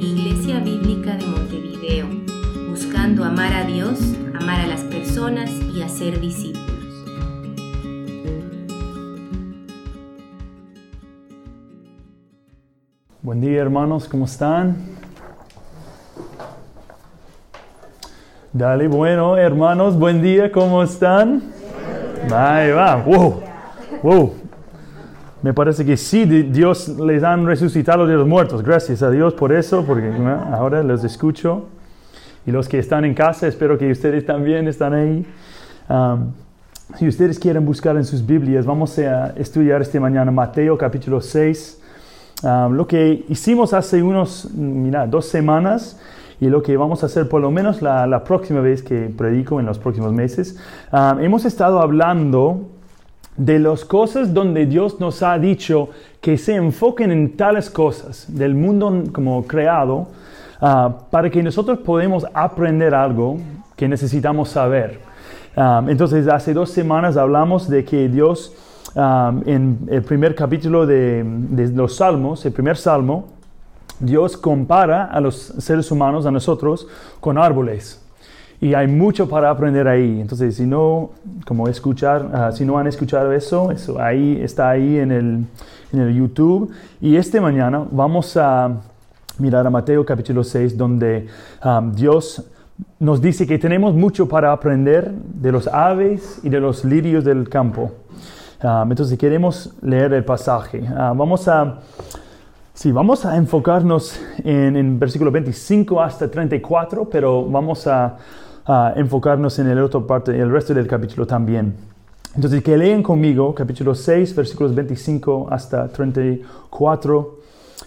Iglesia Bíblica de Montevideo, buscando amar a Dios, amar a las personas y hacer discípulos. Buen día hermanos, ¿cómo están? Dale, bueno hermanos, buen día, ¿cómo están? Ahí va, wow, wow. Me parece que sí, Dios les han resucitado de los muertos. Gracias a Dios por eso, porque ahora los escucho. Y los que están en casa, espero que ustedes también están ahí. Si ustedes quieren buscar en sus Biblias, vamos a estudiar esta mañana Mateo capítulo 6. Um, lo que hicimos hace unos, mira, dos semanas y lo que vamos a hacer por lo menos la, próxima vez que predico en los próximos meses, hemos estado hablando de las cosas donde Dios nos ha dicho que se enfoquen en tales cosas del mundo como creado ah, para que nosotros podamos aprender algo que necesitamos saber. Ah, entonces, hace dos semanas hablamos de que Dios, ah, en el primer capítulo de, de los Salmos, el primer Salmo, Dios compara a los seres humanos, a nosotros, con árboles. Y hay mucho para aprender ahí. Entonces, si no, como escuchar, ah, si no han escuchado eso, eso ahí está ahí en el, en el YouTube. Y esta mañana vamos a mirar a Mateo capítulo 6, donde um, Dios nos dice que tenemos mucho para aprender de los aves y de los lirios del campo. Um, entonces, queremos leer el pasaje. Uh, vamos a... Sí, vamos a enfocarnos en, en versículo 25 hasta 34, pero vamos a enfocarnos en el otro parte, el resto del capítulo también. Entonces, que leen conmigo capítulo 6, versículos 25 hasta 34,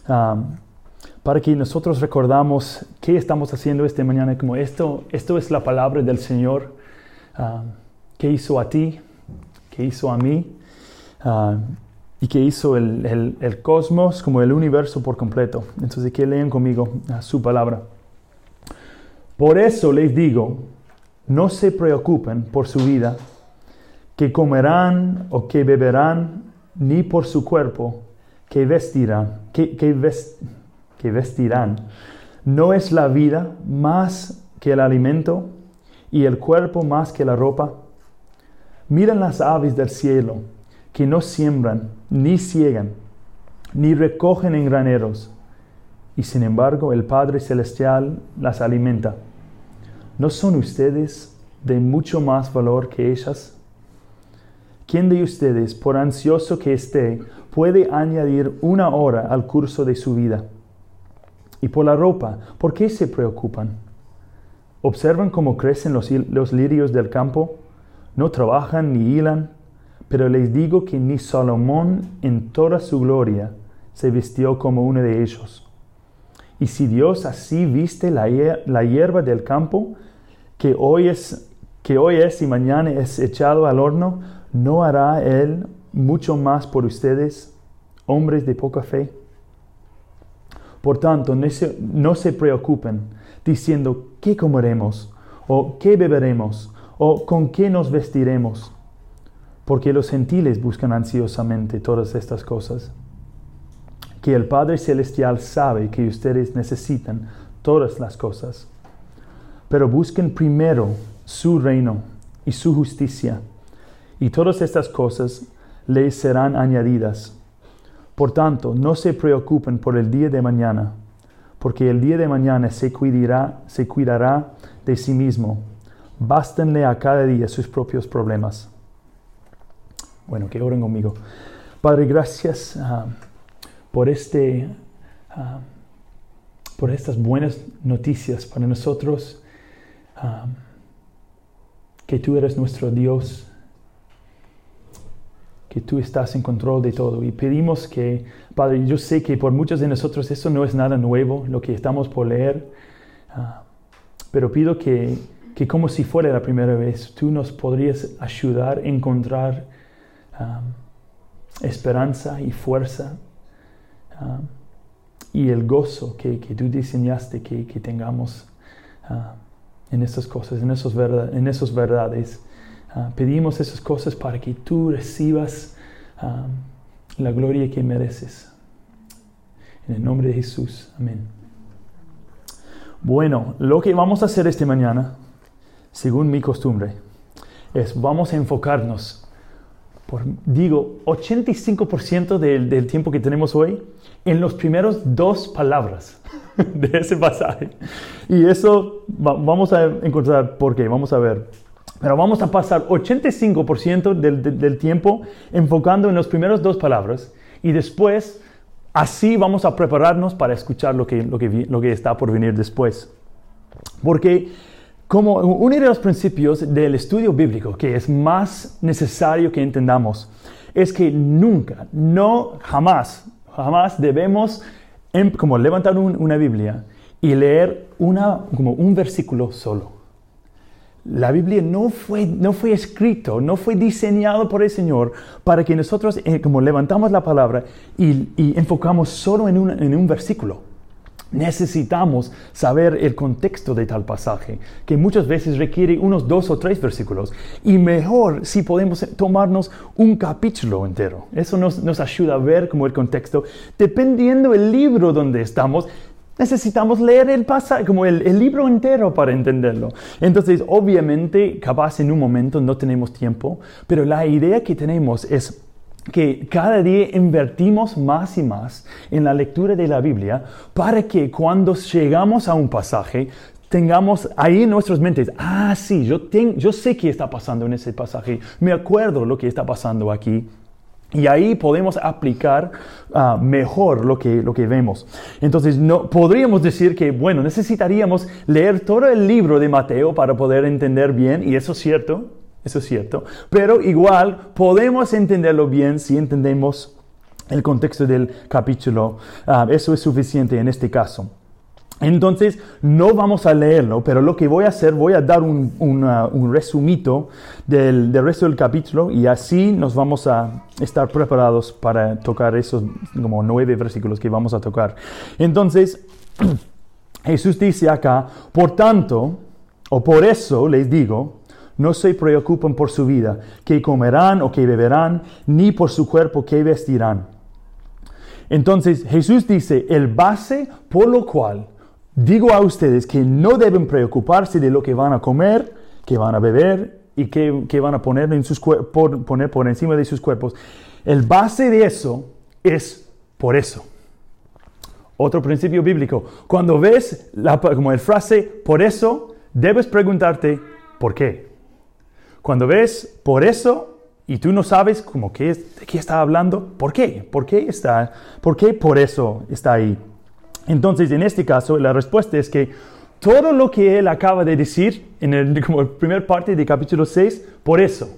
um, para que nosotros recordamos qué estamos haciendo esta mañana, como esto, esto es la palabra del Señor, um, que hizo a ti, que hizo a mí, um, y que hizo el, el, el, cosmos como el universo por completo. Entonces, que leen conmigo su palabra. Por eso les digo, no se preocupen por su vida, que comerán o que beberán, ni por su cuerpo, que vestirán, que, vestirán. ¿No es la vida más que el alimento y el cuerpo más que la ropa? Miren las aves del cielo, que no siembran, ni ciegan, ni recogen en graneros, y sin embargo el Padre Celestial las alimenta. ¿No son ustedes de mucho más valor que ellas? ¿Quién de ustedes, por ansioso que esté, puede añadir una hora al curso de su vida? Y por la ropa, ¿por qué se preocupan? ¿Observan cómo crecen los, lirios del campo? No trabajan ni hilan, pero les digo que ni Salomón en toda su gloria se vistió como uno de ellos. Y si Dios así viste la hierba del campo, que hoy es, que hoy es y mañana es echado al horno, ¿no hará Él mucho más por ustedes, hombres de poca fe? Por tanto, no se, no se preocupen diciendo, ¿qué comeremos? ¿O qué beberemos? ¿O con qué nos vestiremos? Porque los gentiles buscan ansiosamente todas estas cosas. Que el Padre Celestial sabe que ustedes necesitan todas las cosas pero busquen primero su reino y su justicia, y todas estas cosas les serán añadidas. Por tanto, no se preocupen por el día de mañana, porque el día de mañana se cuidará, se cuidará de sí mismo. Bástenle a cada día sus propios problemas. Bueno, que oren conmigo. Padre, gracias ah, por este, ah, por estas buenas noticias para nosotros que tú eres nuestro Dios, que tú estás en control de todo. Y pedimos que, Padre, yo sé que por muchos de nosotros eso no es nada nuevo, lo que estamos por leer, ah, pero pido que, que, como si fuera la primera vez, tú nos podrías ayudar a encontrar esperanza y fuerza. y el gozo que, que, tú diseñaste que, que tengamos en estas cosas, en esos, en esos verdades. Ah, pedimos esas cosas para que tú recibas ah, la gloria que mereces. En el nombre de Jesús. Amén. Bueno, lo que vamos a hacer esta mañana, según mi costumbre, es vamos a enfocarnos, por, digo, 85% del, del tiempo que tenemos hoy en los primeros dos palabras de ese pasaje. Y eso vamos a encontrar por qué, vamos a ver. Pero vamos a pasar 85% del, del, tiempo enfocando en las primeras dos palabras y después Así vamos a prepararnos para escuchar lo que, lo que, lo que está por venir después. Porque como uno de los principios del estudio bíblico que es más necesario que entendamos es que nunca, no, jamás, jamás debemos em, como levantar una Biblia y leer una, como un versículo solo. La Biblia no fue, no fue escrito, no fue diseñado por el Señor para que nosotros eh, como levantamos la palabra y, enfocamos solo en un, en un versículo. Necesitamos saber el contexto de tal pasaje, que muchas veces requiere unos dos o tres versículos. Y mejor si podemos tomarnos un capítulo entero. Eso nos, nos ayuda a ver como el contexto, dependiendo del libro donde estamos, Necesitamos leer el pasaje, como el, el, libro entero para entenderlo. Entonces, obviamente, capaz en un momento no tenemos tiempo, pero la idea que tenemos es que cada día invertimos más y más en la lectura de la Biblia para que cuando llegamos a un pasaje tengamos ahí en nuestras mentes, ah, sí, yo, yo sé qué está pasando en ese pasaje, me acuerdo lo que está pasando aquí. Y ahí podemos aplicar ah, mejor lo que, lo que vemos. Entonces, no, podríamos decir que, bueno, necesitaríamos leer todo el libro de Mateo para poder entender bien, y eso es cierto, eso es cierto. Pero igual podemos entenderlo bien si entendemos el contexto del capítulo. Ah, eso es suficiente en este caso. Entonces, no vamos a leerlo, pero lo que voy a hacer, voy a dar un, un resumito del, del, resto del capítulo y así nos vamos a estar preparados para tocar esos como nueve versículos que vamos a tocar. Entonces, Jesús dice acá, por tanto, o por eso les digo, no se preocupen por su vida, que comerán o que beberán, ni por su cuerpo que vestirán. Entonces Jesús dice, el base por lo cual Digo a ustedes que no deben preocuparse de lo que van a comer, que van a beber y que, van a poner, en sus, por, poner por encima de sus cuerpos. El base de eso es por eso. Otro principio bíblico. Cuando ves la, como el frase por eso, debes preguntarte ¿por qué? Cuando ves por eso y tú no sabes como qué, de qué está hablando, ¿por qué? ¿Por qué está? ¿Por qué por eso está ahí? Entonces, en este caso, la respuesta es que todo lo que él acaba de decir en el, como primer parte del capítulo 6, por eso.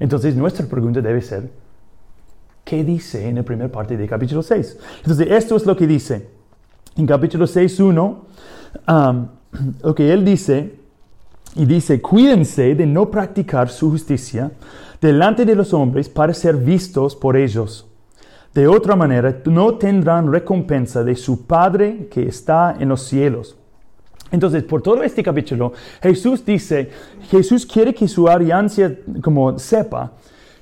Entonces, nuestra pregunta debe ser, ¿qué dice en la primera parte del capítulo 6? Entonces, esto es lo que dice. En capítulo 6.1, um, lo que él dice, y dice, cuídense de no practicar su justicia delante de los hombres para ser vistos por ellos. De otra manera, no tendrán recompensa de su Padre que está en los cielos. Entonces, por todo este capítulo, Jesús dice, Jesús quiere que su alianza como sepa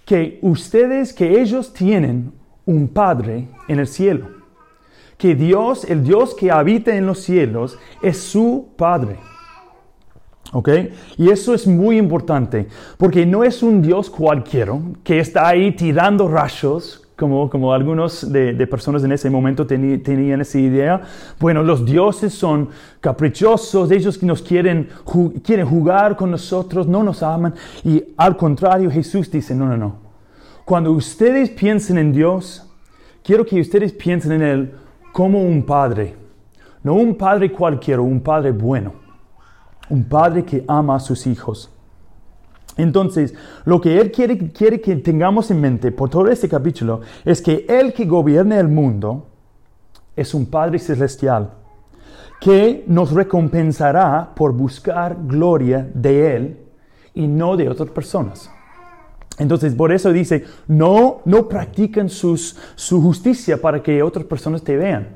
que ustedes, que ellos tienen un Padre en el cielo. Que Dios, el Dios que habita en los cielos, es su Padre. ¿Ok? Y eso es muy importante, porque no es un Dios cualquiera que está ahí tirando rayos como, como algunos de, de, personas en ese momento tenían esa idea. Bueno, los dioses son caprichosos, ellos nos quieren, quieren jugar con nosotros, no nos aman. Y al contrario, Jesús dice, no, no, no. Cuando ustedes piensen en Dios, quiero que ustedes piensen en Él como un padre. No un padre cualquiera, un padre bueno. Un padre que ama a sus hijos. Entonces, lo que Él quiere, quiere que tengamos en mente por todo este capítulo es que Él que gobierna el mundo es un Padre celestial que nos recompensará por buscar gloria de Él y no de otras personas. Entonces, por eso dice, no, no practican sus, su justicia para que otras personas te vean.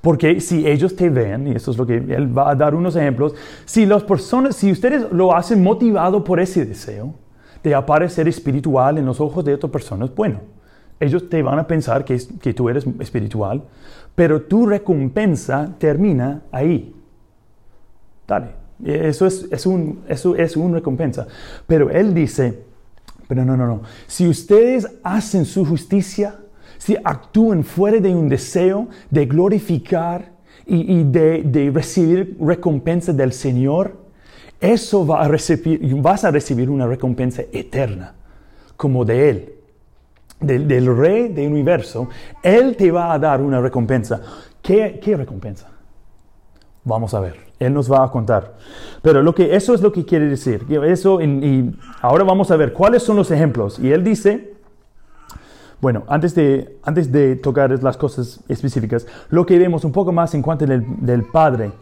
Porque si ellos te ven, y eso es lo que él va a dar unos ejemplos, si las personas, si ustedes lo hacen motivado por ese deseo de aparecer espiritual en los ojos de otras personas, bueno, ellos te van a pensar que, que tú eres espiritual, pero tu recompensa termina ahí. Dale, eso es, es, un, eso es una recompensa. Pero Él dice, pero no, no, no, si ustedes hacen su justicia, si actúan fuera de un deseo de glorificar y, de, recibir recompensa del Señor, eso va a recibir, vas a recibir una recompensa eterna, como de Él del, rey del universo, Él te va a dar una recompensa. ¿Qué, recompensa? Vamos a ver, Él nos va a contar. Pero lo que, eso es lo que quiere decir. Eso, y ahora vamos a ver cuáles son los ejemplos. Y Él dice, bueno, antes de, antes de tocar las cosas específicas, lo que vemos un poco más en cuanto del, del Padre.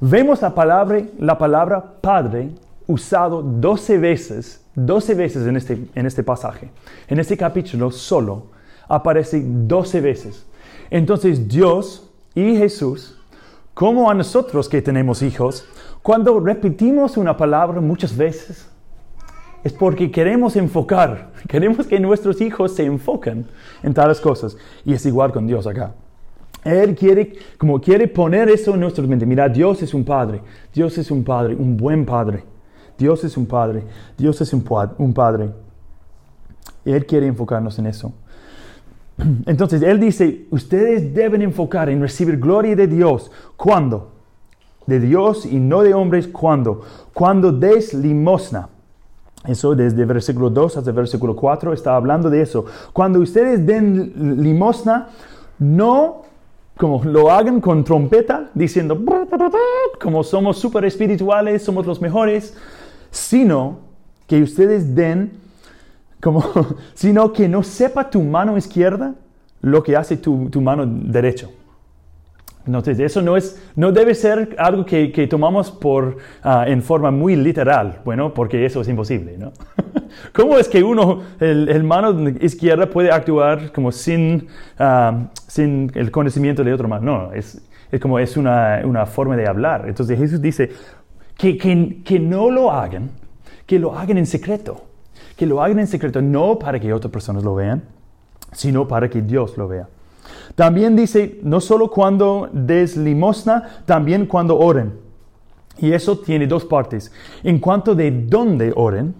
Vemos la palabra, la palabra Padre usado 12 veces 12 veces en este, en este pasaje. En este capítulo solo aparece 12 veces. Entonces Dios y Jesús, como a nosotros que tenemos hijos, cuando repetimos una palabra muchas veces, es porque queremos enfocar, queremos que nuestros hijos se enfoquen en tales cosas. Y es igual con Dios acá. Él quiere, como quiere poner eso en nuestra mente. Mira, Dios es un padre, Dios es un padre, un buen padre. Dios es un Padre, Dios es un, un Padre. Él quiere enfocarnos en eso. Entonces, Él dice, ustedes deben enfocar en recibir gloria de Dios. ¿Cuándo? De Dios y no de hombres. ¿Cuándo? Cuando des limosna. Eso desde versículo 2 hasta versículo 4 está hablando de eso. Cuando ustedes den limosna, no como lo hagan con trompeta, diciendo, como somos súper espirituales, somos los mejores sino que ustedes den como, sino que no sepa tu mano izquierda lo que hace tu, mano derecha. Entonces, eso no, es, no debe ser algo que, tomamos por, ah, en forma muy literal, bueno, porque eso es imposible, ¿no? ¿Cómo es que uno, el, mano izquierda puede actuar como sin, ah, sin el conocimiento de otro mano? No, es, es como es una, una, forma de hablar. Entonces Jesús dice, que, que, no lo hagan, que lo hagan en secreto. Que lo hagan en secreto, no para que otras personas lo vean, sino para que Dios lo vea. También dice, no solo cuando des limosna, también cuando oren. Y eso tiene dos partes. En cuanto de dónde oren,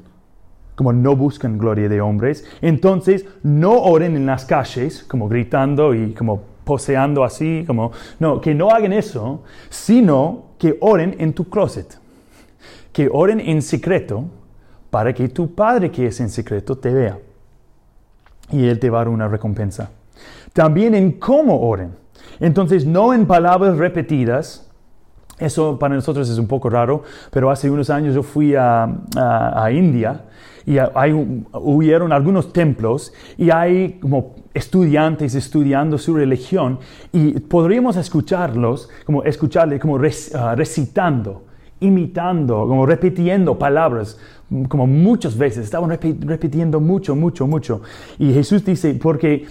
como no buscan gloria de hombres, entonces no oren en las calles, como gritando y como poseando así, como, no, que no hagan eso, sino que oren en tu closet que oren en secreto para que tu Padre que es en secreto te vea. Y Él te va a dar una recompensa. También en cómo oren. Entonces, no en palabras repetidas. Eso para nosotros es un poco raro, pero hace unos años yo fui a, a, India y hay, hubieron algunos templos y hay como estudiantes estudiando su religión y podríamos escucharlos, como escucharle como ah, recitando imitando, como repitiendo palabras, como muchas veces, estaban repitiendo mucho, mucho, mucho. Y Jesús dice, porque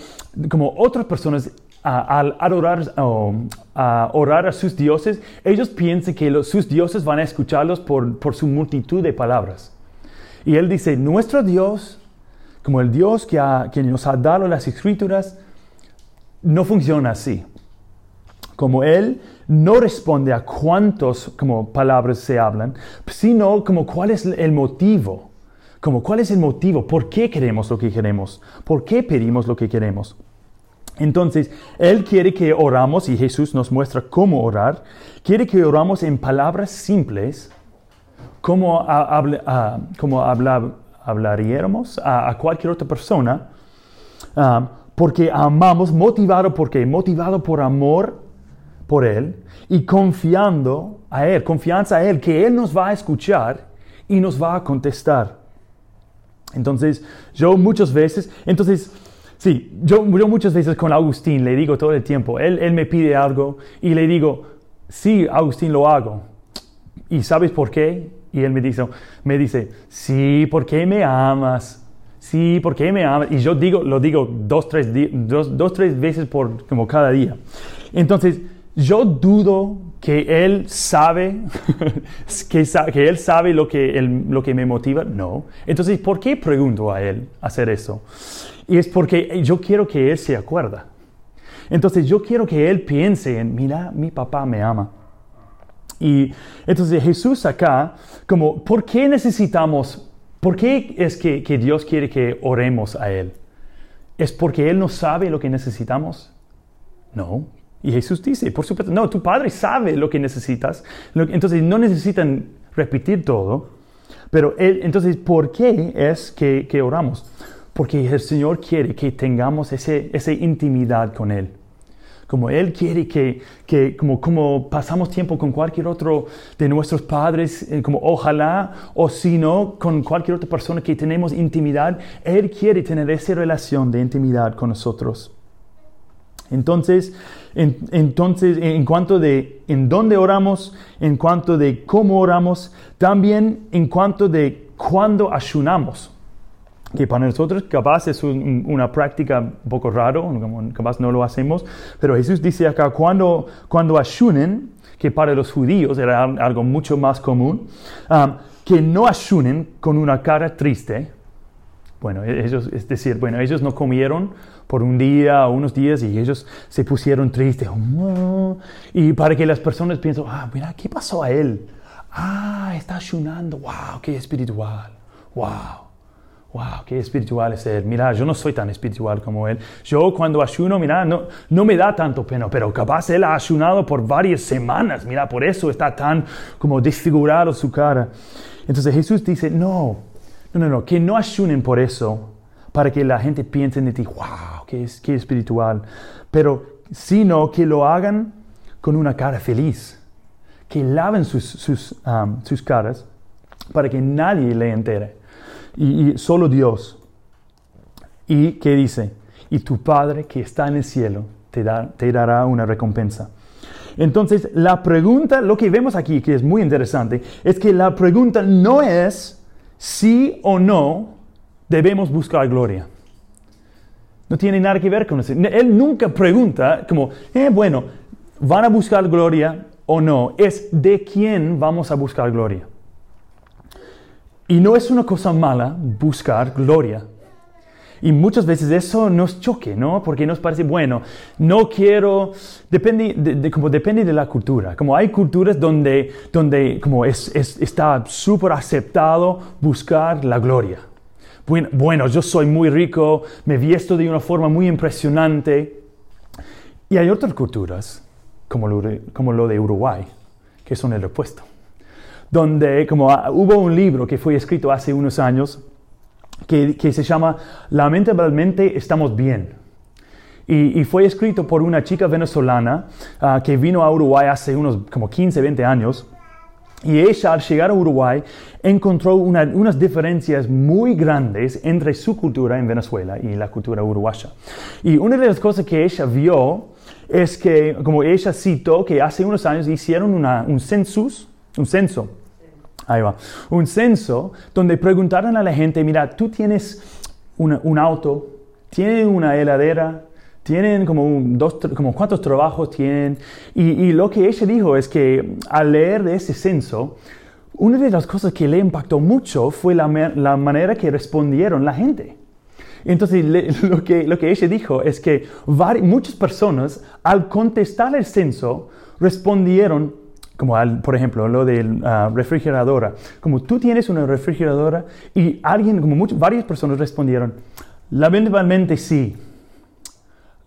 como otras personas al adorar, a orar a sus dioses, ellos piensan que sus dioses van a escucharlos por, por su multitud de palabras. Y él dice, nuestro Dios, como el Dios que, que nos ha dado las escrituras, no funciona así. Como Él no responde a cuántas como palabras se hablan, sino como cuál es el motivo. Como cuál es el motivo, por qué queremos lo que queremos, por qué pedimos lo que queremos. Entonces, Él quiere que oramos, y Jesús nos muestra cómo orar, quiere que oramos en palabras simples, como, como hablaríamos a, cualquier otra persona, ah, porque amamos, motivado, porque motivado por amor por Él y confiando a Él, confianza a Él, que Él nos va a escuchar y nos va a contestar. Entonces, yo muchas veces, entonces, sí, yo, muchas veces con Agustín le digo todo el tiempo, él, él me pide algo y le digo, sí, Agustín, lo hago. ¿Y sabes por qué? Y él me dice, me dice, sí, porque me amas. Sí, porque me amas. Y yo digo, lo digo dos, tres, dos, dos, tres veces por como cada día. Entonces, yo dudo que él sabe, que, él sabe lo que, lo que me motiva. No. Entonces, ¿por qué pregunto a él hacer eso? Y es porque yo quiero que Él se acuerda. Entonces yo quiero que Él piense en, mira, mi papá me ama. Y entonces Jesús acá, como, ¿por qué necesitamos, por qué es que, que Dios quiere que oremos a Él? ¿Es porque Él no sabe lo que necesitamos? No. Y Jesús dice, por supuesto, no, tu Padre sabe lo que necesitas. Entonces no necesitan repetir todo. Pero él, entonces, ¿por qué es que, que oramos? Porque el Señor quiere que tengamos ese, esa intimidad con Él. Como Él quiere que, que como, como, pasamos tiempo con cualquier otro de nuestros padres, eh, como ojalá, o si no, con cualquier otra persona que tenemos intimidad, Él quiere tener esa relación de intimidad con nosotros. Entonces, en, entonces, en cuanto de en dónde oramos, en cuanto de cómo oramos, también en cuanto de cuándo ayunamos que para nosotros capaz es una práctica un poco raro, capaz no lo hacemos, pero Jesús dice acá, cuando, cuando ayunen, que para los judíos era algo mucho más común, um, que no ayunen con una cara triste. Bueno, e-, ellos, es decir, bueno, ellos no comieron por un día o unos días y ellos se pusieron tristes. Y para que las personas piensen, ah, mira, ¿qué pasó a él? Ah, está ayunando, wow, qué espiritual, wow wow, qué espiritual es él. Mira, yo no soy tan espiritual como él. Yo cuando ayuno, mira, no, no me da tanto pena, pero capaz él ha ayunado por varias semanas. Mira, por eso está tan como desfigurado su cara. Entonces Jesús dice, no, no, no, no, que no ayunen por eso, para que la gente piense en ti, wow, qué, qué espiritual. Pero sino que lo hagan con una cara feliz, que laven sus, sus, um, sus caras para que nadie le entere y, solo Dios. ¿Y qué dice? Y tu Padre que está en el cielo te, te dará una recompensa. Entonces, la pregunta, lo que vemos aquí, que es muy interesante, es que la pregunta no es si o no debemos buscar gloria. No tiene nada que ver con eso. Él nunca pregunta como, eh, bueno, ¿van a buscar gloria o no? Es de quién vamos a buscar gloria. Y no es una cosa mala buscar gloria. Y muchas veces eso nos choque, ¿no? Porque nos parece, bueno, no quiero, depende de, como depende de la cultura. Como hay culturas donde, donde como es, está súper aceptado buscar la gloria. Bueno, yo soy muy rico, me viesto de una forma muy impresionante. Y hay otras culturas, como lo como lo de Uruguay, que son el opuesto donde como ah, hubo un libro que fue escrito hace unos años que, se llama Lamentablemente estamos bien. Y, fue escrito por una chica venezolana ah, que vino a Uruguay hace unos como 15, 20 años. Y ella al llegar a Uruguay encontró unas diferencias muy grandes entre su cultura en Venezuela y la cultura uruguaya. Y una de las cosas que ella vio es que, como ella citó, que hace unos años hicieron un census, un censo Ahí va. Un censo donde preguntaron a la gente, mira, tú tienes un auto, tienes una heladera, tienen como, dos, como cuántos trabajos tienen. Y, lo que ella dijo es que al leer de ese censo, una de las cosas que le impactó mucho fue la, manera que respondieron la gente. Entonces, lo, que, lo que ella dijo es que muchas personas, al contestar el censo, respondieron como por ejemplo lo de la refrigeradora. Como tú tienes una refrigeradora y alguien, como muchas, varias personas respondieron, lamentablemente sí.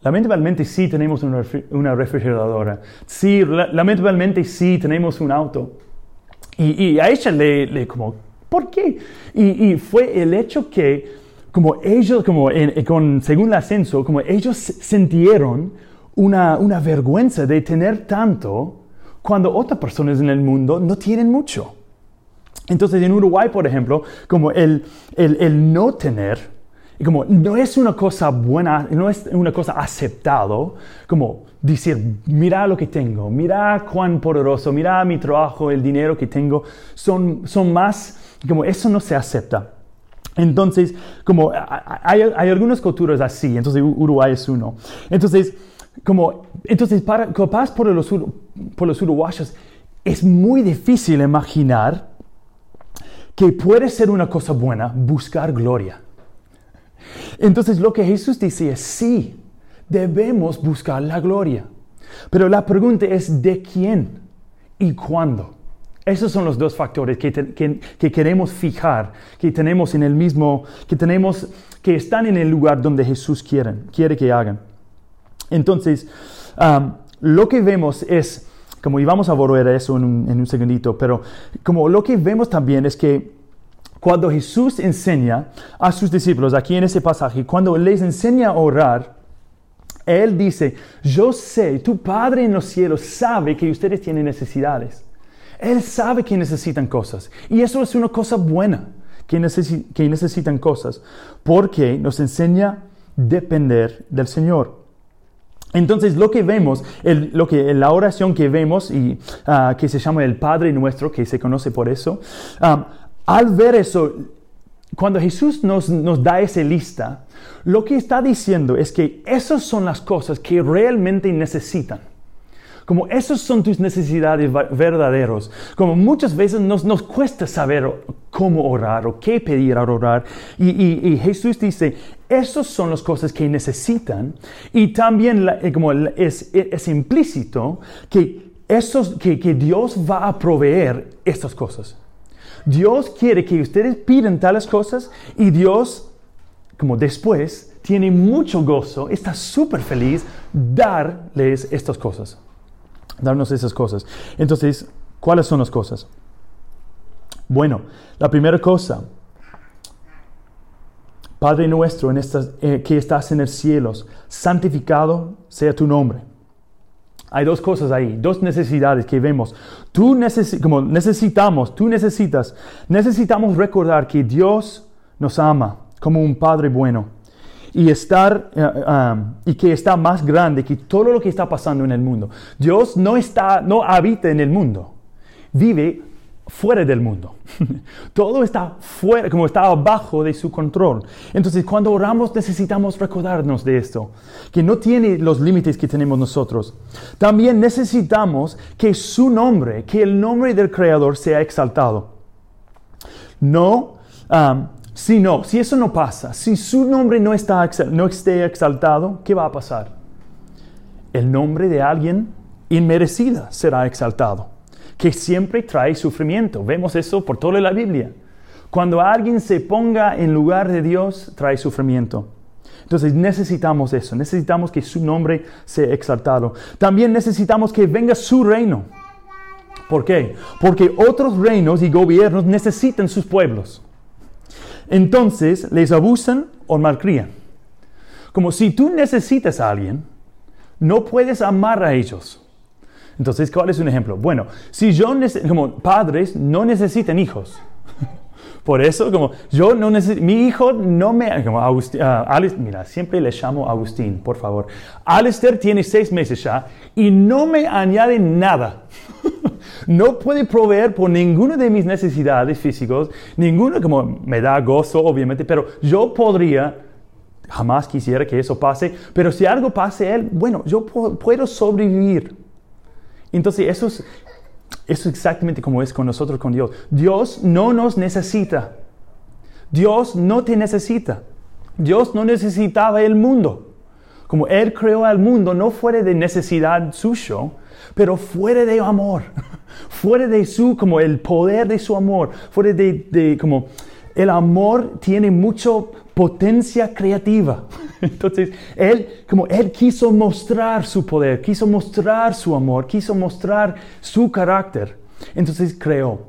Lamentablemente sí tenemos una, refrigeradora. Sí, lamentablemente sí tenemos un auto. Y, a ella le, como, ¿por qué? Y, fue el hecho que, como ellos, como con, según el ascenso, como ellos sintieron una, una vergüenza de tener tanto cuando otras personas en el mundo no tienen mucho. Entonces en Uruguay, por ejemplo, como el, el, no tener, como no es una cosa buena, no es una cosa aceptado, como decir, mira lo que tengo, mira cuán poderoso, mira mi trabajo, el dinero que tengo, son, son más, como eso no se acepta. Entonces, como hay, hay algunas culturas así, entonces Uruguay es uno. Entonces, como, entonces, para, capaz por los, por los uruguayos, es muy difícil imaginar que puede ser una cosa buena buscar gloria. Entonces lo que Jesús dice es sí, debemos buscar la gloria. Pero la pregunta es ¿de quién y cuándo? Esos son los dos factores que, que, queremos fijar, que tenemos en el mismo, que tenemos, que están en el lugar donde Jesús quiere, quiere que hagan. Entonces, lo que vemos es, como íbamos a volver a eso en un, en un segundito, pero como lo que vemos también es que cuando Jesús enseña a sus discípulos, aquí en ese pasaje, cuando les enseña a orar, Él dice, yo sé, tu Padre en los cielos sabe que ustedes tienen necesidades. Él sabe que necesitan cosas. Y eso es una cosa buena, que, necesitan cosas, porque nos enseña a depender del Señor. Entonces lo que vemos, lo que, la oración que vemos y ah, que se llama el Padre Nuestro, que se conoce por eso, ah, al ver eso, cuando Jesús nos, nos da esa lista, lo que está diciendo es que esas son las cosas que realmente necesitan. Como esas son tus necesidades verdaderos. Como muchas veces nos, nos cuesta saber cómo orar o qué pedir al orar. Y, Jesús dice, esas son las cosas que necesitan. Y también eh, como es, es, implícito que, esos, que, que Dios va a proveer estas cosas. Dios quiere que ustedes pidan tales cosas y Dios, como después, tiene mucho gozo, está súper feliz darles estas cosas. Darnos esas cosas. Entonces, ¿cuáles son las cosas? Bueno, la primera cosa, Padre nuestro en estas, eh, que estás en el cielo, santificado sea tu nombre. Hay dos cosas ahí, dos necesidades que vemos. Tú como necesitamos, tú necesitas, necesitamos recordar que Dios nos ama como un Padre bueno y estar eh, um, y que está más grande que todo lo que está pasando en el mundo. Dios no está, no habita en el mundo, vive fuera del mundo. Todo está fuera, como está abajo de su control. Entonces, cuando oramos necesitamos recordarnos de esto, que no tiene los límites que tenemos nosotros. También necesitamos que su nombre, que el nombre del Creador sea exaltado. No, um, si no, si eso no pasa, si su nombre no, está, no esté exaltado, ¿qué va a pasar? El nombre de alguien inmerecida será exaltado que siempre trae sufrimiento. Vemos eso por toda la Biblia. Cuando alguien se ponga en lugar de Dios, trae sufrimiento. Entonces necesitamos eso, necesitamos que su nombre sea exaltado. También necesitamos que venga su reino. ¿Por qué? Porque otros reinos y gobiernos necesitan sus pueblos. Entonces les abusan o malcrían. Como si tú necesitas a alguien, no puedes amar a ellos. Entonces, ¿cuál es un ejemplo? Bueno, si yo, como padres, no necesitan hijos. Por eso, como yo no necesito, mi hijo no me, como Agustín, ah, mira, siempre le llamo Agustín, por favor. Alistair tiene seis meses ya y no me añade nada. no puede proveer por ninguna de mis necesidades físicas, ninguna como me da gozo, obviamente, pero yo podría, jamás quisiera que eso pase, pero si algo pase él, bueno, yo puedo sobrevivir. Entonces eso es, exactamente como es con nosotros, con Dios. Dios no nos necesita. Dios no te necesita. Dios no necesitaba el mundo. Como Él creó al mundo, no fuera de necesidad suyo, pero fuera de amor. fuera de su, como el poder de su amor. Fuera de, de como el amor tiene mucho potencia creativa. Entonces, él, como él quiso mostrar su poder, quiso mostrar su amor, quiso mostrar su carácter. Entonces creó.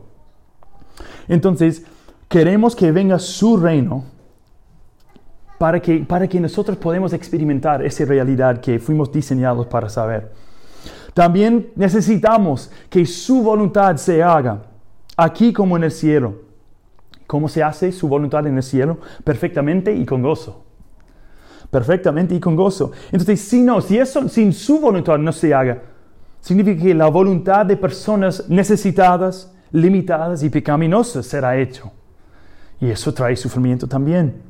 Entonces, queremos que venga su reino para que, para que nosotros podamos experimentar esa realidad que fuimos diseñados para saber. También necesitamos que su voluntad se haga aquí como en el cielo. ¿Cómo se hace su voluntad en el cielo? Perfectamente y con gozo. Perfectamente y con gozo. Entonces, si no, si eso sin su voluntad no se haga, significa que la voluntad de personas necesitadas, limitadas y pecaminosas será hecho. Y eso trae sufrimiento también.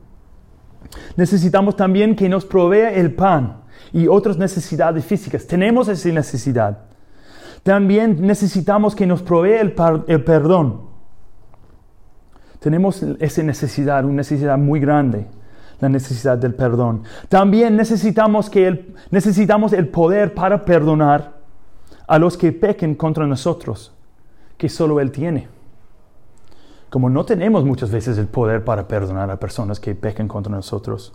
Necesitamos también que nos provea el pan y otras necesidades físicas. Tenemos esa necesidad. También necesitamos que nos provea el, el perdón tenemos esa necesidad, una necesidad muy grande. la necesidad del perdón. También necesitamos, que el, necesitamos el poder para perdonar a los que pequen contra nosotros, que solo Él tiene. Como no tenemos muchas veces el poder para perdonar a personas que pequen contra nosotros.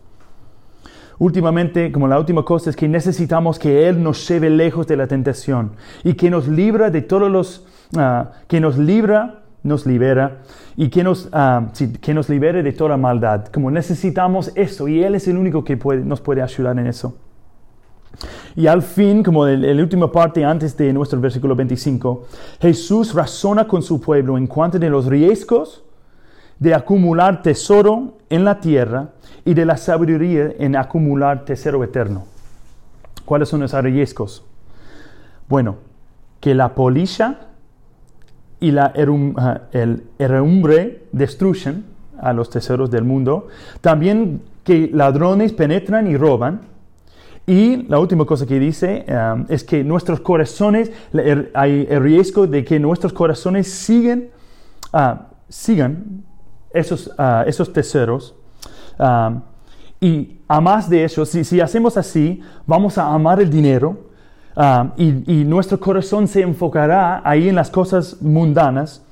Últimamente, como la última cosa es que necesitamos que Él nos lleve lejos de la tentación y que nos libra de todos los, ah, que nos libra, nos libera y que nos, ah, que nos libere de toda maldad. Como necesitamos eso y Él es el único que nos puede ayudar en eso. Y al fin, como en la última parte antes de nuestro versículo 25, Jesús razona con su pueblo en cuanto a los riesgos de acumular tesoro en la tierra y de la sabiduría en acumular tesoro eterno. ¿Cuáles son esos riesgos? Bueno, que la polilla y la el herrumbre destruyen a los tesoros del mundo. También que ladrones penetran y roban. Y la última cosa que dice um, es que nuestros corazones, hay el riesgo de que nuestros corazones siguen, uh, sigan esos, uh, esos tesoros y a más de eso, si, si, hacemos así, vamos a amar el dinero y, y, nuestro corazón se enfocará ahí en las cosas mundanas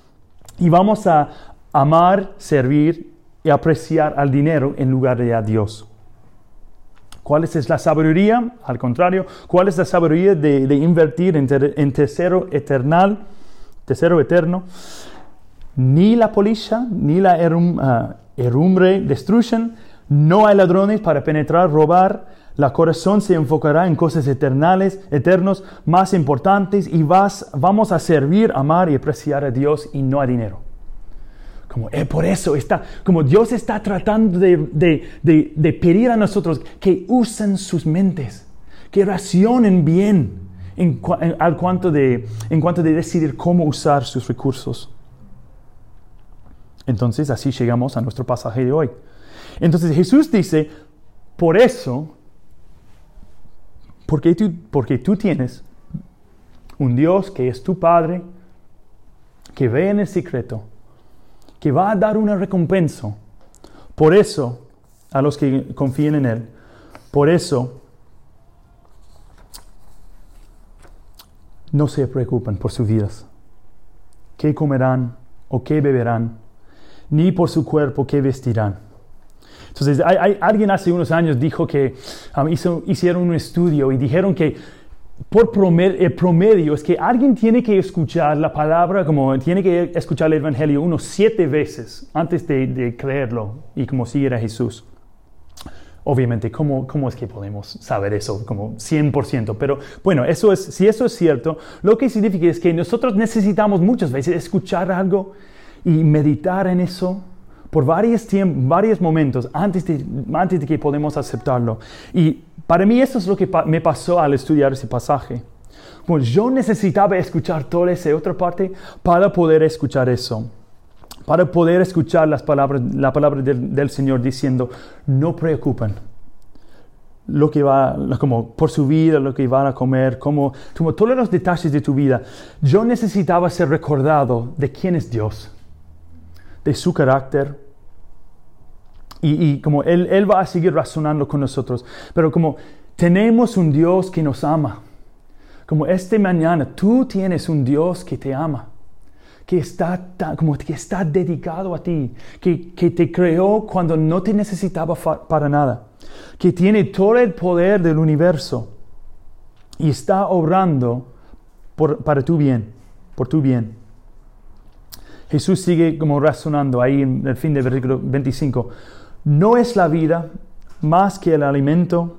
y vamos a amar, servir y apreciar al dinero en lugar de a Dios. ¿Cuál es la sabiduría? Al contrario, ¿cuál es la sabiduría de, invertir en, en tesoro eternal, tesoro eterno? Ni la polilla, ni la herum, uh, herumbre destruyen, no hay ladrones para penetrar, robar. La corazón se enfocará en cosas eternales, eternos, más importantes y vas, vamos a servir, amar y apreciar a Dios y no a dinero. Como eh, por eso está, como Dios está tratando de, pedir a nosotros que usen sus mentes, que racionen bien en, al cuanto de, en cuanto de decidir cómo usar sus recursos. Entonces así llegamos a nuestro pasaje de hoy. Entonces Jesús dice, por eso, porque tú, tienes un Dios que es tu Padre, que ve en el secreto, que va a dar una recompensa. Por eso, a los que confíen en Él, por eso, no se preocupen por sus vidas. ¿Qué comerán o qué beberán? Ni por su cuerpo, ¿qué vestirán? Entonces, alguien hace unos años dijo que um, hicieron un estudio y dijeron que por promedio, el promedio es que alguien tiene que escuchar la palabra, como tiene que escuchar el Evangelio unos siete veces antes de, creerlo y como seguir a Jesús. Obviamente, ¿cómo, ¿cómo, es que podemos saber eso como 100%? Pero bueno, eso es, si eso es cierto, lo que significa es que nosotros necesitamos muchas veces escuchar algo y meditar en eso por varios, varios momentos antes de, antes de que podemos aceptarlo. Y para mí eso es lo que me pasó al estudiar ese pasaje. Pues yo necesitaba escuchar toda esa otra parte para poder escuchar eso. Para poder escuchar las palabras, la palabra del, Señor diciendo, no preocupen lo que va, como por su vida, lo que van a comer, como, como todos los detalles de tu vida. Yo necesitaba ser recordado de quién es Dios, de su carácter, y, como él, él va a seguir razonando con nosotros. Pero como tenemos un Dios que nos ama. Como este mañana tú tienes un Dios que te ama. Que está, como que está dedicado a ti. Que, que te creó cuando no te necesitaba para nada. Que tiene todo el poder del universo. Y está obrando para tu bien. Por tu bien. Jesús sigue como razonando ahí en el fin del versículo 25. ¿No es la vida más que el alimento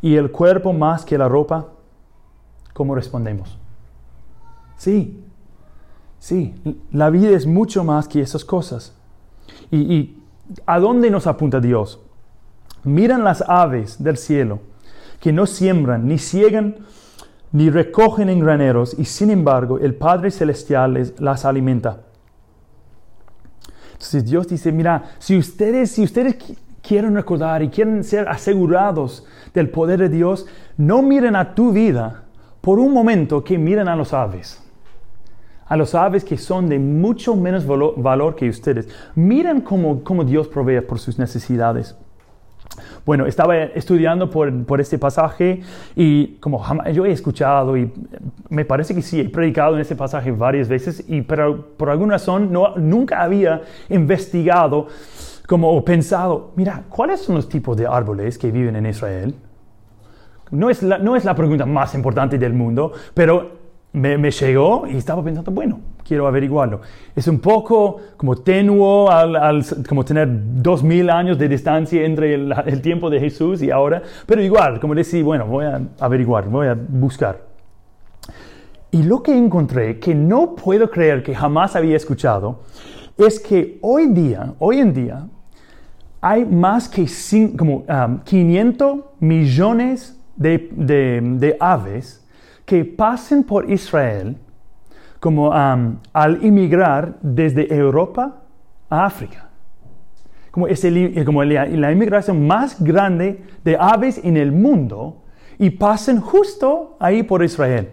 y el cuerpo más que la ropa? ¿Cómo respondemos? Sí, sí, la vida es mucho más que esas cosas. ¿Y, a dónde nos apunta Dios? Miran las aves del cielo, que no siembran, ni ciegan, ni recogen en graneros, y sin embargo el Padre Celestial les, las alimenta. Entonces Dios dice, mira, si ustedes, si ustedes quieren recordar y quieren ser asegurados del poder de Dios, no miren a tu vida por un momento que miren a los aves. A los aves que son de mucho menos valor, que ustedes. Miren cómo, cómo Dios provee por sus necesidades. Bueno, estaba estudiando por, por este pasaje y como jamás, yo he escuchado y me parece que sí, he predicado en este pasaje varias veces, y, pero por alguna razón no, nunca había investigado como o pensado, mira, ¿cuáles son los tipos de árboles que viven en Israel? No es la, no es la pregunta más importante del mundo, pero me, llegó y estaba pensando, bueno, quiero averiguarlo. Es un poco como tenuo al, como tener dos mil años de distancia entre el, tiempo de Jesús y ahora, pero igual, como decir, bueno, voy a averiguar, voy a buscar. Y lo que encontré, que no puedo creer que jamás había escuchado, es que hoy día, hoy en día, hay más que como, um, 500 millones de, de aves que pasen por Israel como al inmigrar desde Europa a África. Como es el, como la, la, inmigración más grande de aves en el mundo y pasen justo ahí por Israel.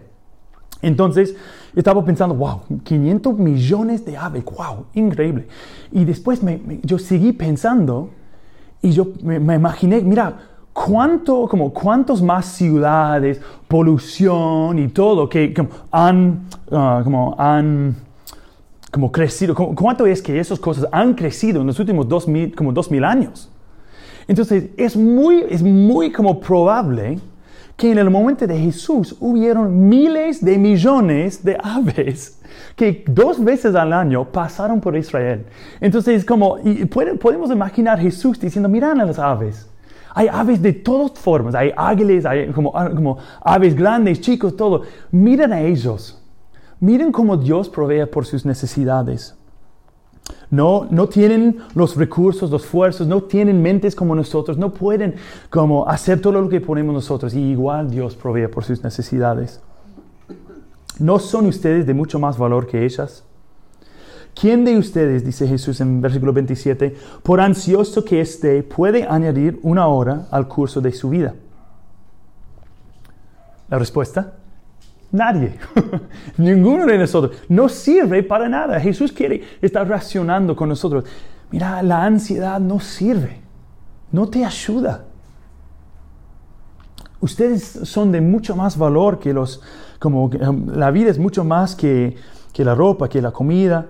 Entonces, estaba pensando, wow, 500 millones de aves, wow, increíble. Y después yo seguí pensando y yo me, me imaginé, mira, ¿Cuánto, como, ¿Cuántos más ciudades, polución y todo que como, han, uh, como, han como crecido? ¿Cuánto es que esas cosas han crecido en los últimos dos mil, como dos mil años? Entonces es muy, es muy como probable que en el momento de Jesús hubieron miles de millones de aves que dos veces al año pasaron por Israel. Entonces, como, y puede, podemos imaginar Jesús diciendo, miran a las aves. Hay aves de todas formas, hay águilas, hay como, como aves grandes, chicos, todo. Miren a ellos. Miren cómo Dios provee por sus necesidades. No, no tienen los recursos, los esfuerzos, no tienen mentes como nosotros, no pueden como hacer todo lo que ponemos nosotros. Y igual Dios provee por sus necesidades. ¿No son ustedes de mucho más valor que ellas? ¿Quién de ustedes, dice Jesús en versículo 27, por ansioso que esté, puede añadir una hora al curso de su vida? La respuesta, nadie. Ninguno de nosotros. No sirve para nada. Jesús quiere estar racionando con nosotros. Mira, la ansiedad no sirve. No te ayuda. Ustedes son de mucho más valor que los, como la vida es mucho más que, que la ropa, que la comida.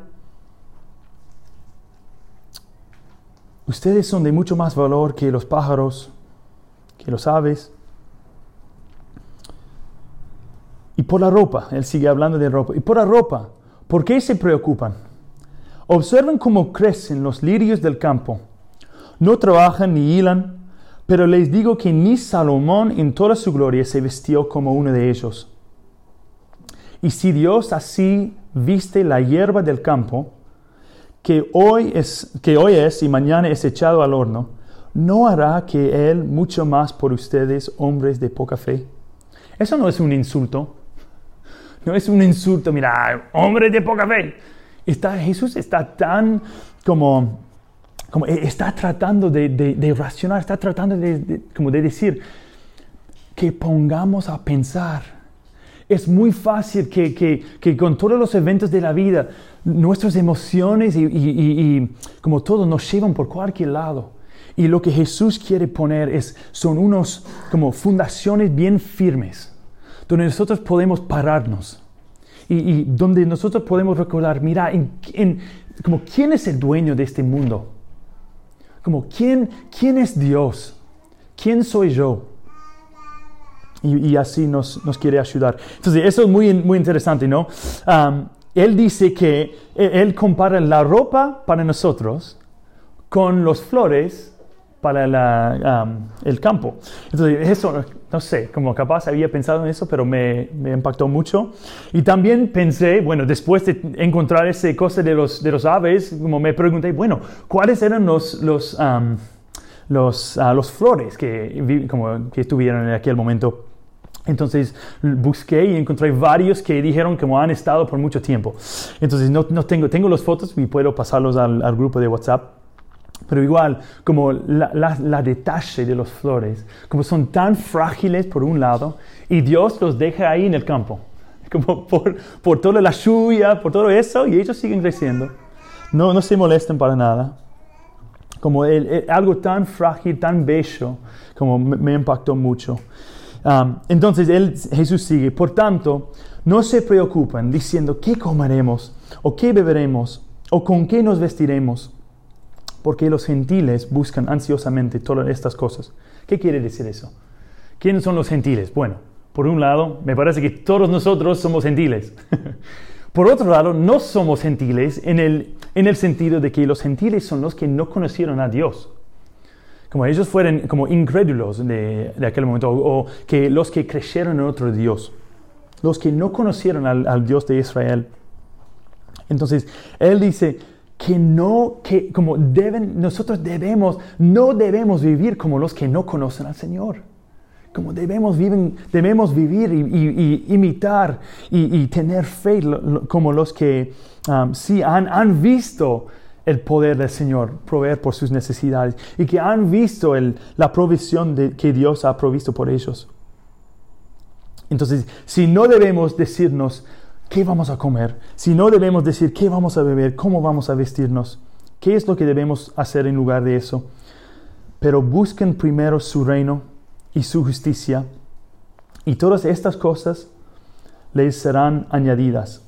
Ustedes son de mucho más valor que los pájaros, que los aves. Y por la ropa, él sigue hablando de ropa. Y por la ropa, ¿por qué se preocupan? Observen cómo crecen los lirios del campo. No trabajan ni hilan, pero les digo que ni Salomón en toda su gloria se vistió como uno de ellos. Y si Dios así viste la hierba del campo, que hoy es, que hoy es y mañana es echado al horno, ¿no hará que Él mucho más por ustedes, hombres de poca fe? Eso no es un insulto. No es un insulto, mira, hombre de poca fe. Está, Jesús está tan como, como e, está tratando de, de, de racionar, está tratando de, como de decir que pongamos a pensar es muy fácil que, que, con todos los eventos de la vida, nuestras emociones y, como todo nos llevan por cualquier lado. Y lo que Jesús quiere poner es, son unos como fundaciones bien firmes, donde nosotros podemos pararnos. Y, donde nosotros podemos recordar, mira, en, como quién es el dueño de este mundo. Como quién, quién es Dios. ¿Quién soy yo? y, así nos, nos, quiere ayudar. Entonces, eso es muy, muy interesante, ¿no? Él dice que él compara la ropa para nosotros con los flores para la, um, el campo. Entonces, eso, no sé, como capaz había pensado en eso, pero me, me, impactó mucho. Y también pensé, bueno, después de encontrar esa cosa de los, de los aves, como me pregunté, bueno, ¿cuáles eran los, los, um, los, uh, los flores que, como, que estuvieron en aquel momento? Entonces busqué y encontré varios que dijeron que han estado por mucho tiempo. Entonces no, no tengo, tengo las fotos y puedo pasarlos al, al, grupo de WhatsApp. Pero igual, como la, la, la, detalle de las flores, como son tan frágiles por un lado, y Dios los deja ahí en el campo, como por, por toda la lluvia, por todo eso, y ellos siguen creciendo. No, no se molestan para nada. como el- el- algo tan frágil, tan bello, como me, me impactó mucho. Entonces él, Jesús sigue, por tanto, no se preocupen diciendo qué comeremos o qué beberemos o con qué nos vestiremos, porque los gentiles buscan ansiosamente todas estas cosas. ¿Qué quiere decir eso? ¿Quiénes son los gentiles? Bueno, por un lado, me parece que todos nosotros somos gentiles. por otro lado, no somos gentiles en el, en el sentido de que los gentiles son los que no conocieron a Dios. Como ellos fueron como incrédulos de, de aquel momento, o, que los que creyeron en otro Dios, los que no conocieron al, al Dios de Israel. Entonces, él dice que no, que como deben, nosotros debemos, no debemos vivir como los que no conocen al Señor. Como debemos, viven, debemos vivir y, y- imitar y, y tener fe como los que um, sí han, han visto el poder del Señor proveer por sus necesidades y que han visto la provisión que Dios ha provisto por ellos. Entonces, si no debemos decirnos qué vamos a comer, si no debemos decir qué vamos a beber, cómo vamos a vestirnos, qué es lo que debemos hacer en lugar de eso, pero busquen primero su reino y su justicia, y todas estas cosas les serán añadidas.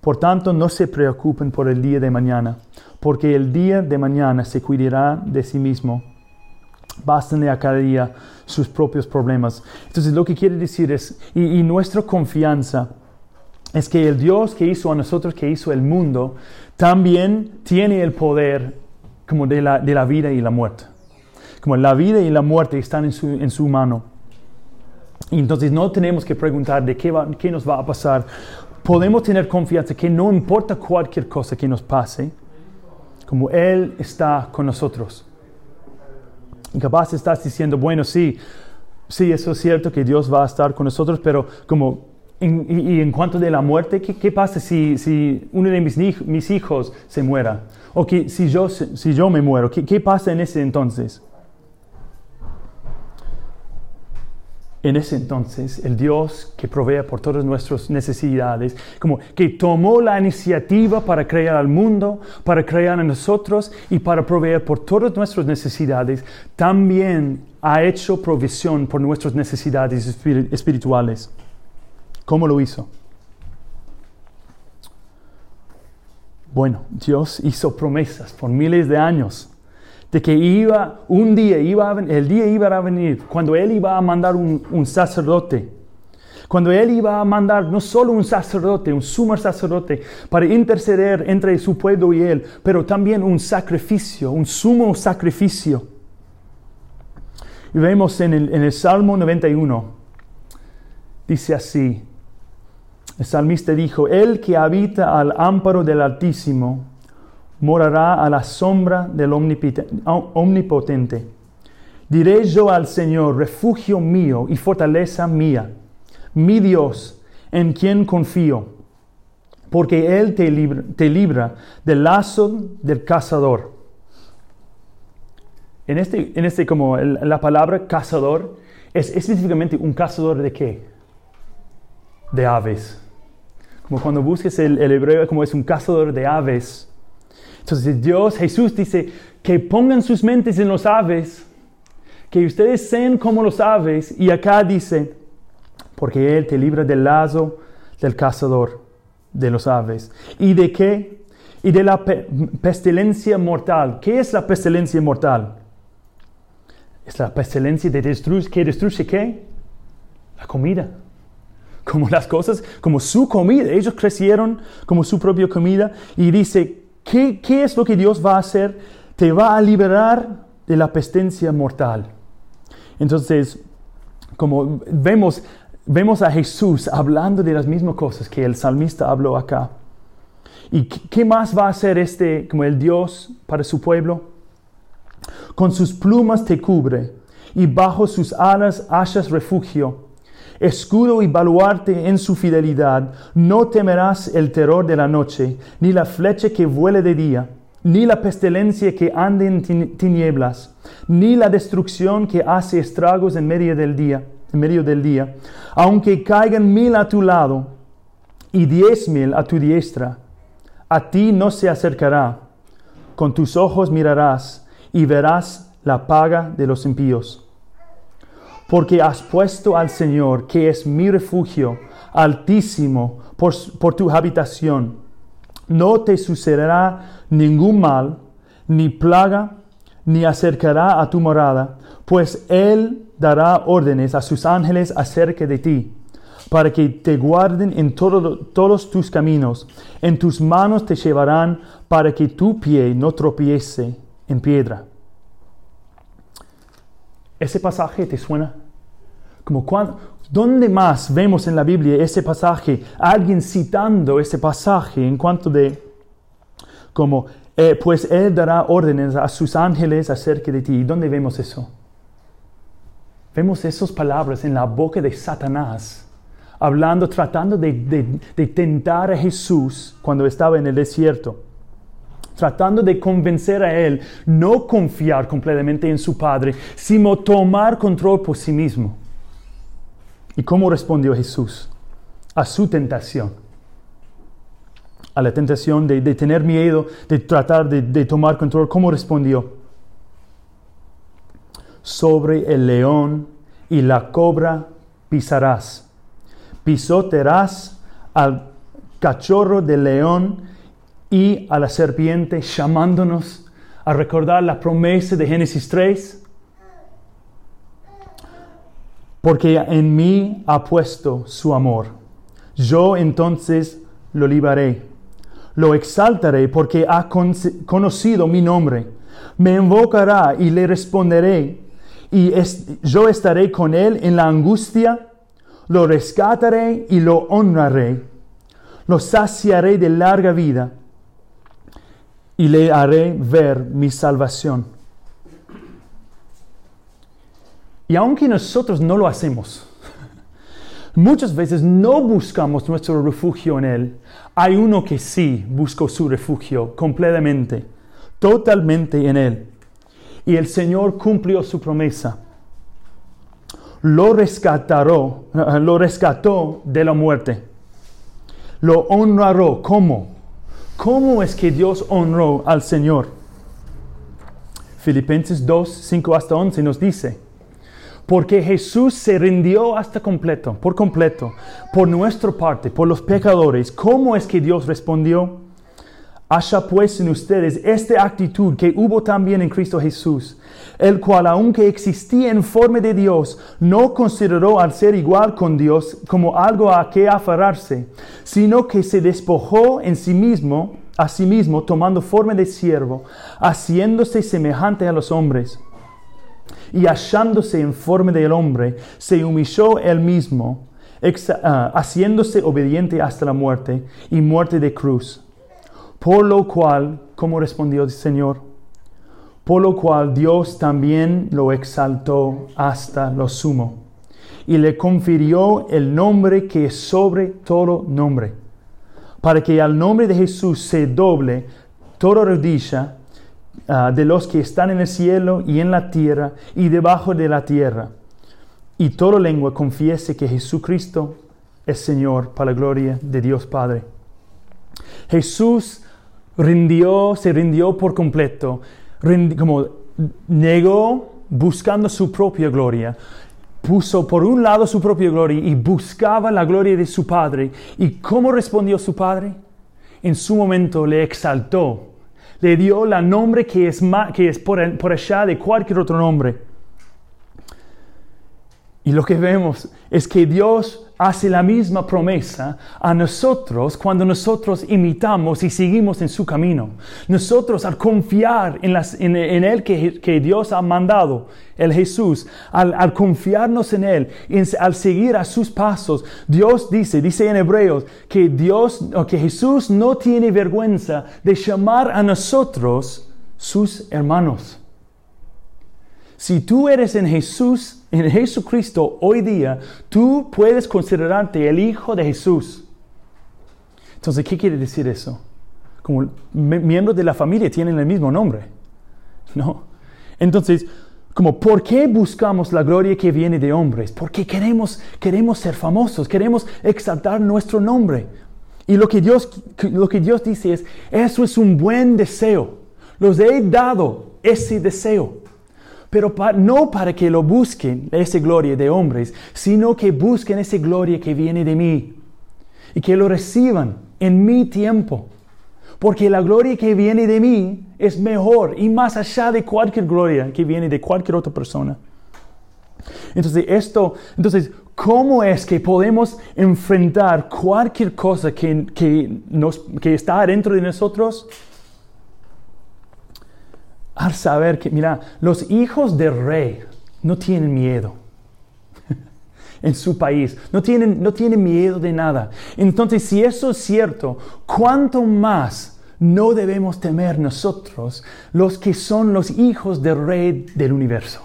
Por tanto, no se preocupen por el día de mañana, porque el día de mañana se cuidará de sí mismo. Basten a cada día sus propios problemas. Entonces, lo que quiere decir es, y, y nuestra confianza es que el Dios que hizo a nosotros, que hizo el mundo, también tiene el poder como de la, de la vida y la muerte. Como la vida y la muerte están en su, en su mano. Y entonces no tenemos que preguntar de qué, va- qué nos va a pasar. Podemos tener confianza que no importa cualquier cosa que nos pase, como Él está con nosotros. Y capaz estás diciendo, bueno, sí, sí, eso es cierto que Dios va a estar con nosotros, pero como, y, y en cuanto de la muerte, ¿qué, qué pasa si, si uno de mis, mis hijos se muera? O que si yo, si yo me muero, ¿qué, qué pasa en ese entonces? En ese entonces, el Dios que provee por todas nuestras necesidades, como que tomó la iniciativa para crear al mundo, para crear a nosotros y para proveer por todas nuestras necesidades, también ha hecho provisión por nuestras necesidades espiri- espirituales. ¿Cómo lo hizo? Bueno, Dios hizo promesas por miles de años de que iba un día, iba a el día iba a venir cuando Él iba a mandar un, un sacerdote. Cuando Él iba a mandar no solo un sacerdote, un sumo sacerdote, para interceder entre su pueblo y Él, pero también un sacrificio, un sumo sacrificio. Y vemos en el, en el Salmo 91, dice así, el salmista dijo, El que habita al amparo del Altísimo morará a la sombra del omnipotente. Diré yo al Señor, refugio mío y fortaleza mía, mi Dios, en quien confío, porque Él te libra, del lazo del cazador. En este, en este como la palabra cazador es específicamente un cazador de qué? De aves. Como cuando busques el hebreo, como es un cazador de aves. Entonces Dios, Jesús dice que pongan sus mentes en los aves, que ustedes sean como los aves. Y acá dice, porque Él te libra del lazo del cazador de los aves. ¿Y de qué? Y de la pe- pestilencia mortal. ¿Qué es la pestilencia mortal? Es la pestilencia de destruir, que destruye qué? La comida como las cosas, como su comida. Ellos crecieron como su propia comida y dice, ¿qué, es lo que Dios va a hacer? Te va a liberar de la pestilencia mortal. Entonces, como vemos, vemos a Jesús hablando de las mismas cosas que el salmista habló acá. ¿Y qué más va a hacer este, como el Dios para su pueblo? Con sus plumas te cubre y bajo sus alas hallas refugio. Escudo y baluarte en su fidelidad, no temerás el terror de la noche, ni la flecha que vuele de día, ni la pestilencia que ande en tin- tinieblas, ni la destrucción que hace estragos en medio del día, en medio del día. Aunque caigan mil a tu lado y diez mil a tu diestra, a ti no se acercará. Con tus ojos mirarás y verás la paga de los impíos. Porque has puesto al Señor, que es mi refugio, altísimo, por, tu habitación. No te sucederá ningún mal, ni plaga, ni acercará a tu morada, pues Él dará órdenes a sus ángeles acerca de ti, para que te guarden en todos tus caminos. En tus manos te llevarán para que tu pie no tropiece en piedra. ¿Ese pasaje te suena? Como cuando, ¿Dónde más vemos en la Biblia ese pasaje? Alguien citando ese pasaje en cuanto de como, eh, pues Él dará órdenes a sus ángeles acerca de ti. ¿Dónde vemos eso? Vemos esas palabras en la boca de Satanás, hablando, tratando de, tentar a Jesús cuando estaba en el desierto tratando de convencer a él no confiar completamente en su Padre, sino tomar control por sí mismo. ¿Y cómo respondió Jesús a su tentación? A la tentación de, tener miedo, de tratar de tomar control. ¿Cómo respondió? sobre el león y la cobra pisarás. Pisoterás al cachorro del león y a la serpiente, llamándonos a recordar la promesa de Génesis 3. Porque en mí ha puesto su amor. Yo entonces lo libraré. Lo exaltaré porque ha conocido mi nombre. Me invocará y le responderé y yo estaré con él en la angustia, lo rescataré y lo honraré, lo saciaré de larga vida y le haré ver mi salvación. Y aunque nosotros no lo hacemos, muchas veces no buscamos nuestro refugio en Él, hay uno que sí buscó su refugio completamente, totalmente en Él y el Señor cumplió su promesa. Lo rescataró, lo rescató de la muerte. Lo honraró. ¿Cómo? ¿Cómo es que Dios honró al Señor? Filipenses 2, 5 hasta 11 nos dice, porque Jesús se rindió hasta completo, por completo, por nuestra parte, por los pecadores. ¿Cómo es que Dios respondió? Haya pues en ustedes esta actitud que hubo también en Cristo Jesús, el cual aunque existía en forma de Dios, no consideró al ser igual con Dios como algo a que aferrarse, sino que se despojó en sí mismo, a sí mismo, tomando forma de siervo, haciéndose semejante a los hombres. Y hallándose en forma del hombre, se humilló él mismo, ah, haciéndose obediente hasta la muerte y muerte de cruz por lo cual, ¿cómo respondió el Señor? Por lo cual Dios también lo exaltó hasta lo sumo y le confirió el nombre que es sobre todo nombre, para que al nombre de Jesús se doble toda rodilla ah, de los que están en el cielo y en la tierra y debajo de la tierra, y toda lengua confiese que Jesucristo es Señor para la gloria de Dios Padre. Jesús rindió, se rindió por completo, como negó buscando su propia gloria. Puso por un lado su propia gloria y buscaba la gloria de su Padre. ¿Y cómo respondió su Padre? En su momento le exaltó, le dio la nombre que es, que es por, por allá de cualquier otro nombre. Y lo que vemos es que Dios hace la misma promesa a nosotros cuando nosotros imitamos y seguimos en su camino. Nosotros al confiar en, las, en, Él que, Dios ha mandado, el Jesús, al, confiarnos en Él, al seguir a sus pasos, Dios dice, dice en Hebreos, que Dios, que Jesús no tiene vergüenza de llamar a nosotros sus hermanos. Si tú eres en Jesús, en Jesucristo hoy día, tú puedes considerarte el Hijo de Jesús. Entonces, ¿qué quiere decir eso? Como miembros de la familia tienen el mismo nombre. No. Entonces, como, ¿por qué buscamos la gloria que viene de hombres? Porque queremos, queremos ser famosos, queremos exaltar nuestro nombre. Y lo que, Dios, lo que Dios dice es, eso es un buen deseo. Los he dado ese deseo. Pero no para que lo busquen, esa gloria de hombres, sino que busquen esa gloria que viene de mí y que lo reciban en mi tiempo. Porque la gloria que viene de mí es mejor y más allá de cualquier gloria que viene de cualquier otra persona. Entonces, esto, entonces, ¿cómo es que podemos enfrentar cualquier cosa que, que, está dentro de nosotros? Al saber que, mira, los hijos del rey no tienen miedo en su país, no tienen, no tienen miedo de nada. Entonces, si eso es cierto, ¿cuánto más no debemos temer nosotros los que son los hijos del rey del universo?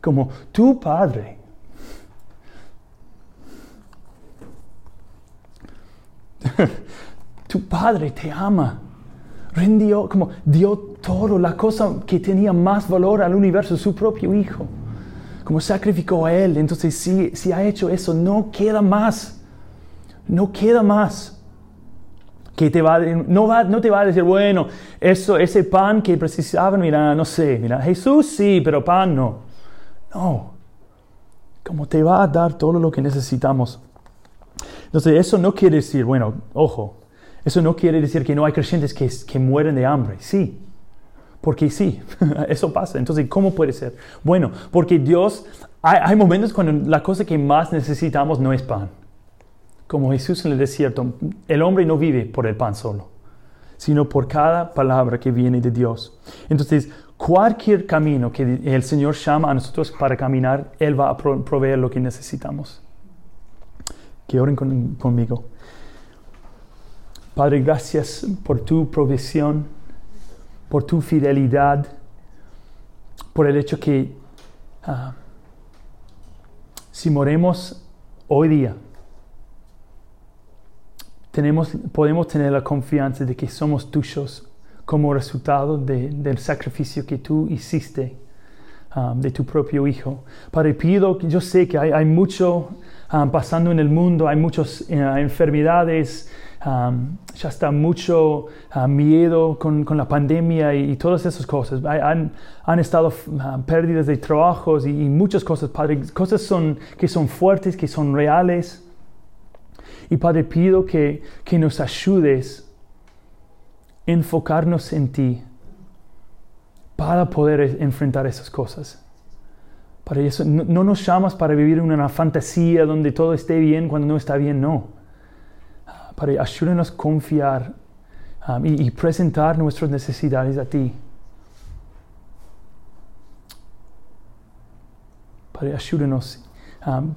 Como tu padre. tu padre te ama. Rendió, como dio todo, la cosa que tenía más valor al universo, su propio hijo. Como sacrificó a él. Entonces, si, si ha hecho eso, no queda más. No queda más. Que te va, no, va, no te va a decir, bueno, eso, ese pan que precisaban, mira, no sé, mira, Jesús sí, pero pan no. No. Como te va a dar todo lo que necesitamos. Entonces, eso no quiere decir, bueno, ojo, eso no quiere decir que no hay creyentes que, que mueren de hambre. Sí, porque sí, eso pasa. Entonces, ¿cómo puede ser? Bueno, porque Dios, hay, momentos cuando la cosa que más necesitamos no es pan. Como Jesús en el desierto, el hombre no vive por el pan solo, sino por cada palabra que viene de Dios. Entonces, cualquier camino que el Señor llama a nosotros para caminar, Él va a proveer lo que necesitamos. Que oren conmigo. Padre, gracias por tu provisión, por tu fidelidad, por el hecho que uh, si moremos hoy día, tenemos, podemos tener la confianza de que somos tuyos como resultado del sacrificio que tú hiciste um, de tu propio Hijo. Padre, pido, yo sé que hay, mucho um, pasando en el mundo, hay muchas uh, enfermedades, um, ya está mucho uh, miedo con, con, la pandemia y, todas esas cosas. han, han, estado uh, pérdidas de trabajos y, y, muchas cosas, Padre, cosas son, que son fuertes, que son reales. Y Padre, pido que, que nos ayudes enfocarnos en ti para poder enfrentar esas cosas. Para eso, no, nos llamas para vivir en una fantasía donde todo esté bien cuando no está bien, no. Para ayúdanos a confiar um, y, presentar nuestras necesidades a ti. Para ayúdanos. Um,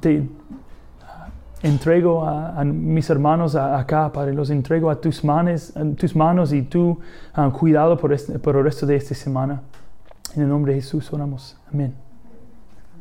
entrego a, mis hermanos acá, Padre, los entrego a tus manos, tus manos y tu ah, cuidado por, este, por el resto de esta semana. En el nombre de Jesús oramos. Amén.